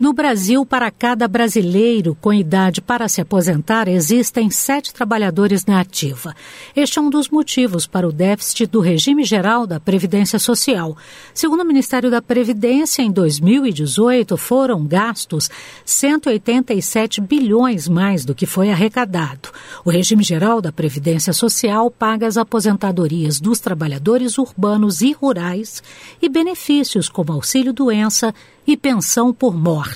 No Brasil, para cada brasileiro com idade para se aposentar, existem sete trabalhadores na ativa. Este é um dos motivos para o déficit do regime geral da Previdência Social. Segundo o Ministério da Previdência, em 2018 foram gastos 187 bilhões mais do que foi arrecadado. O regime geral da Previdência Social paga as aposentadorias dos trabalhadores urbanos e rurais e benefícios como auxílio-doença e pensão por morte.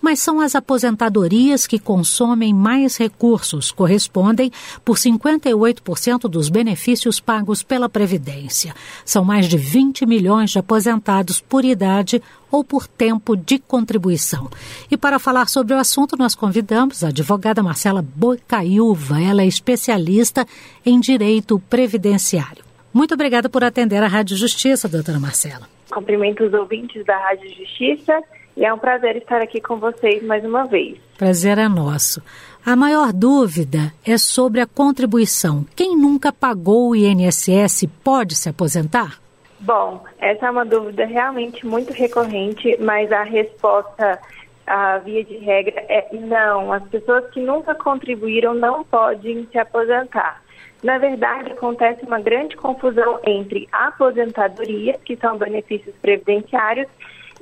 Mas são as aposentadorias que consomem mais recursos, correspondem por 58% dos benefícios pagos pela Previdência. São mais de 20 milhões de aposentados por idade ou por tempo de contribuição. E para falar sobre o assunto, nós convidamos a advogada Marcela Bocaiúva. Ela é especialista em direito previdenciário. Muito obrigada por atender a Rádio Justiça, doutora Marcela. Cumprimento os ouvintes da Rádio Justiça e é um prazer estar aqui com vocês mais uma vez. Prazer é nosso. A maior dúvida é sobre a contribuição. Quem nunca pagou o INSS pode se aposentar? Bom, essa é uma dúvida realmente muito recorrente, mas a resposta, a via de regra, é não. As pessoas que nunca contribuíram não podem se aposentar. Na verdade, acontece uma grande confusão entre aposentadoria, que são benefícios previdenciários,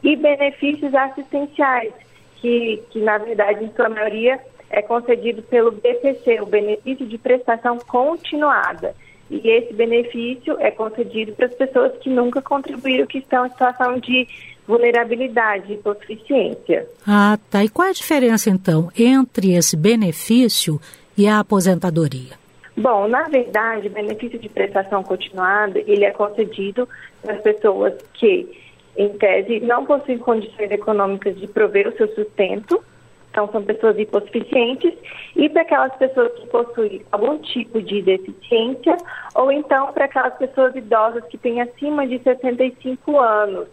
e benefícios assistenciais, que, que na verdade, em sua maioria, é concedido pelo BPC, o benefício de prestação continuada. E esse benefício é concedido para as pessoas que nunca contribuíram, que estão em situação de vulnerabilidade, hipossuficiência. Ah, tá. E qual é a diferença, então, entre esse benefício e a aposentadoria? Bom, na verdade, o benefício de prestação continuada, ele é concedido para as pessoas que, em tese, não possuem condições econômicas de prover o seu sustento, então são pessoas hipossuficientes, e para aquelas pessoas que possuem algum tipo de deficiência, ou então para aquelas pessoas idosas que têm acima de 65 anos.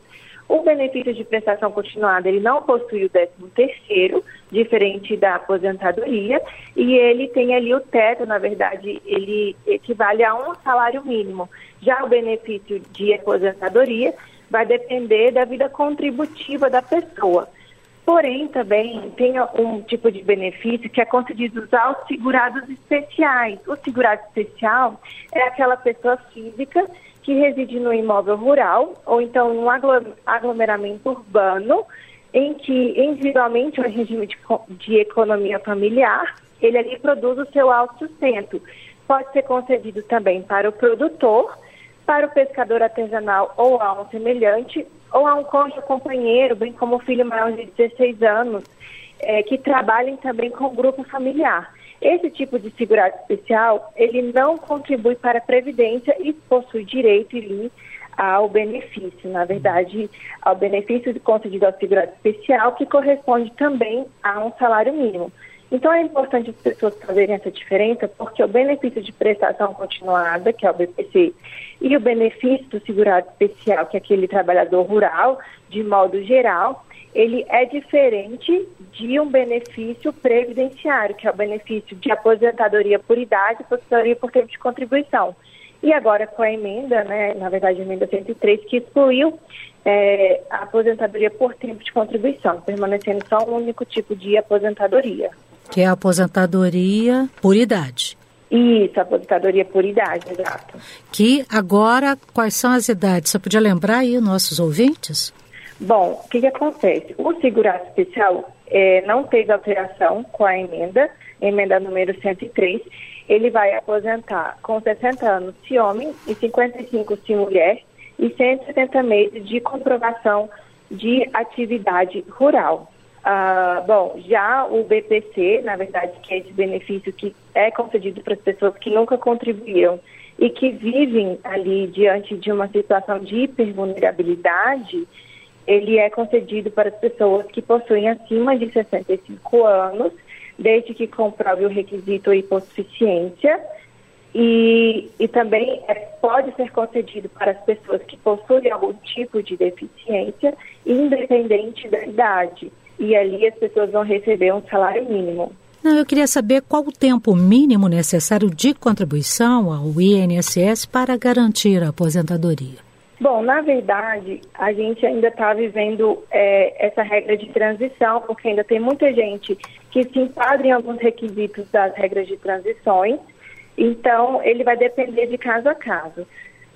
O benefício de prestação continuada, ele não possui o 13 terceiro, diferente da aposentadoria, e ele tem ali o teto, na verdade, ele equivale a um salário mínimo. Já o benefício de aposentadoria vai depender da vida contributiva da pessoa. Porém, também tem um tipo de benefício que é concedido aos segurados especiais. O segurado especial é aquela pessoa física que reside no imóvel rural ou então em um aglomeramento urbano em que individualmente o regime de, de economia familiar ele ali produz o seu autossustento. Pode ser concedido também para o produtor, para o pescador artesanal ou a um semelhante, ou a um cônjuge companheiro, bem como o filho maior de 16 anos, é, que trabalhem também com o grupo familiar. Esse tipo de segurado especial, ele não contribui para a Previdência e possui direito ali ao benefício, na verdade, ao benefício concedido ao segurado especial, que corresponde também a um salário mínimo. Então é importante as pessoas fazerem essa diferença, porque o benefício de prestação continuada, que é o BPC, e o benefício do segurado especial, que é aquele trabalhador rural, de modo geral, ele é diferente de um benefício previdenciário, que é o benefício de aposentadoria por idade, aposentadoria por tempo de contribuição. E agora com a emenda, né, na verdade a emenda 103, que excluiu é, a aposentadoria por tempo de contribuição, permanecendo só um único tipo de aposentadoria. Que é a aposentadoria por idade. Isso, aposentadoria por idade, exato. Que agora, quais são as idades? Você podia lembrar aí, nossos ouvintes? Bom, o que, que acontece? O segurado especial é, não teve alteração com a emenda, emenda número 103. Ele vai aposentar com 60 anos se homem e 55 se mulher e 170 meses de comprovação de atividade rural. Ah, bom, já o BPC, na verdade, que é esse benefício que é concedido para as pessoas que nunca contribuíram e que vivem ali diante de uma situação de hipervulnerabilidade, ele é concedido para as pessoas que possuem acima de 65 anos, desde que comprove o requisito hipossuficiência, e, e também é, pode ser concedido para as pessoas que possuem algum tipo de deficiência, independente da idade. E ali as pessoas vão receber um salário mínimo. Não, eu queria saber qual o tempo mínimo necessário de contribuição ao INSS para garantir a aposentadoria. Bom, na verdade, a gente ainda está vivendo é, essa regra de transição, porque ainda tem muita gente que se enquadra em alguns requisitos das regras de transições, então ele vai depender de caso a caso.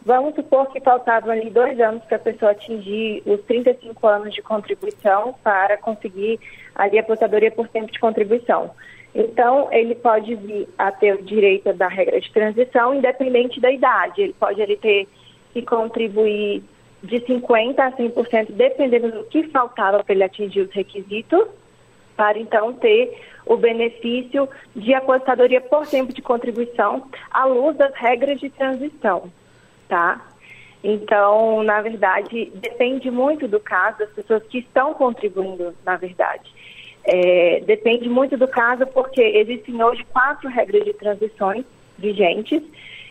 Vamos supor que faltavam ali dois anos para a pessoa atingir os 35 anos de contribuição para conseguir ali a aposentadoria por tempo de contribuição. Então, ele pode vir a ter o direito da regra de transição, independente da idade. Ele pode ele ter que contribuir de 50% a 100%, dependendo do que faltava para ele atingir os requisitos, para então ter o benefício de aposentadoria por tempo de contribuição à luz das regras de transição, tá? Então, na verdade, depende muito do caso das pessoas que estão contribuindo, na verdade. É, depende muito do caso, porque existem hoje quatro regras de transições vigentes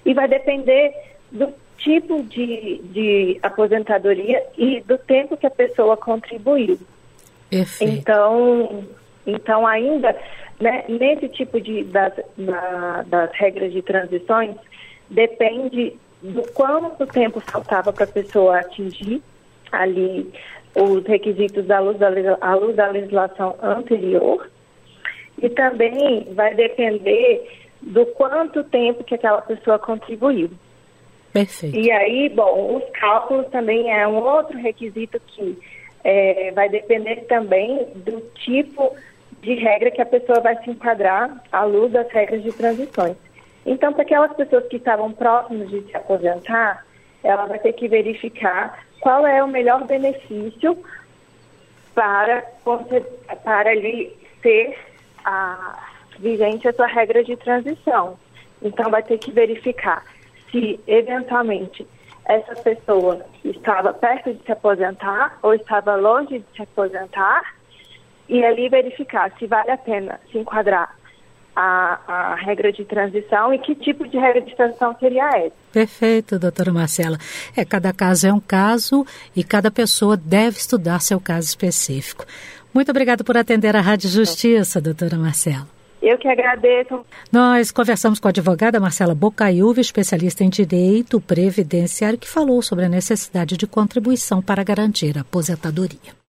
e vai depender do tipo de, de aposentadoria e do tempo que a pessoa contribuiu. Perfeito. Então, então ainda né, nesse tipo de das, na, das regras de transições depende do quanto tempo faltava para a pessoa atingir ali os requisitos da luz da, à luz da legislação anterior e também vai depender do quanto tempo que aquela pessoa contribuiu. Perfeito. E aí, bom, os cálculos também é um outro requisito que é, vai depender também do tipo de regra que a pessoa vai se enquadrar à luz das regras de transições. Então, para aquelas pessoas que estavam próximas de se aposentar, ela vai ter que verificar qual é o melhor benefício para, para ali ser a, vigente a sua regra de transição. Então, vai ter que verificar se eventualmente essa pessoa estava perto de se aposentar ou estava longe de se aposentar e ali verificar se vale a pena se enquadrar a, a, regra de transição e que tipo de regra de transição seria essa. Perfeito, doutora Marcela. É, cada caso é um caso e cada pessoa deve estudar seu caso específico. Muito obrigada por atender a Rádio Justiça, doutora Marcela. Eu que agradeço. Nós conversamos com a advogada Marcela Bocaiúva, especialista em direito previdenciário, que falou sobre a necessidade de contribuição para garantir a aposentadoria.